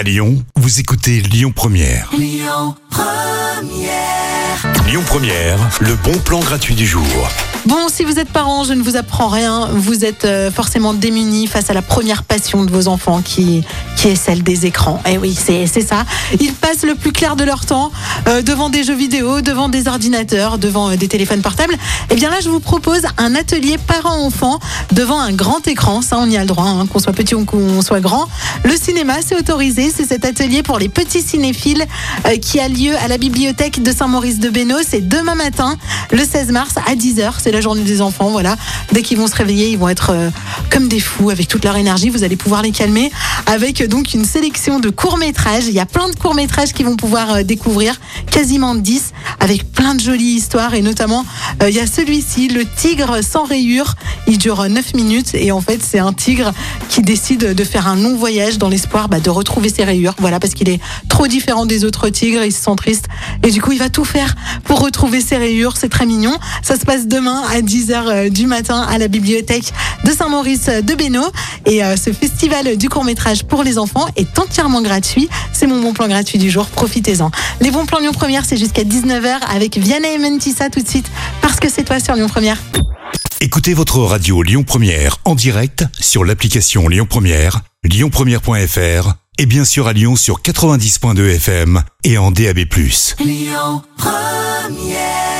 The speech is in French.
À Lyon, vous écoutez Lyon Première. Lyon Première, le bon plan gratuit du jour. Bon, si vous êtes parent, je ne vous apprends rien. Vous êtes euh, forcément démunis face à la première passion de vos enfants qui, qui est celle des écrans. Et oui, c'est ça. Ils passent le plus clair de leur temps euh, devant des jeux vidéo, devant des ordinateurs, devant euh, des téléphones portables. Et bien là, je vous propose un atelier parents-enfants devant un grand écran. Ça, on y a le droit, hein, qu'on soit petit ou qu'on soit grand. Le cinéma, c'est autorisé. C'est cet atelier pour les petits cinéphiles euh, qui a lieu à la bibliothèque de Saint-Maurice de Bénaud. C'est demain matin, le 16 mars à 10h. C'est la journée des enfants. Voilà. Dès qu'ils vont se réveiller, ils vont être comme des fous avec toute leur énergie. Vous allez pouvoir les calmer avec donc une sélection de courts-métrages. Il y a plein de courts-métrages qu'ils vont pouvoir euh, découvrir, quasiment 10, avec plein de jolies histoires. Et notamment, euh, il y a celui-ci, Le Tigre sans rayures. Il dure 9 minutes et en fait, c'est un tigre qui décide de faire un long voyage dans l'espoir bah, de retrouver ses rayures. Voilà, parce qu'il est trop différent des autres tigres, il se sent triste. Et du coup, il va tout faire pour retrouver ses rayures. C'est très mignon. Ça se passe demain à 10h du matin à la bibliothèque de Saint-Maurice de Bénaud. Et euh, ce festival du court-métrage pour les enfants est entièrement gratuit. C'est mon bon plan gratuit du jour. Profitez-en. Les bons plans Lyon Première, c'est jusqu'à 19h avec Vianney et Mentissa tout de suite parce que c'est toi sur Lyon Première. Écoutez votre radio Lyon Première en direct sur l'application Lyon Première, lyonpremière.fr et bien sûr à Lyon sur 90.2 FM et en DAB+. Lyon Première